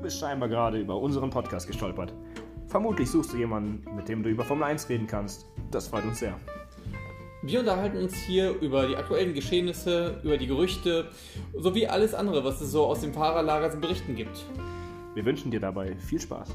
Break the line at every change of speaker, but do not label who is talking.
bist scheinbar gerade über unseren Podcast gestolpert. Vermutlich suchst du jemanden, mit dem du über Formel 1 reden kannst. Das freut uns sehr.
Wir unterhalten uns hier über die aktuellen Geschehnisse, über die Gerüchte sowie alles andere, was es so aus dem Fahrerlager zu berichten gibt.
Wir wünschen dir dabei viel Spaß.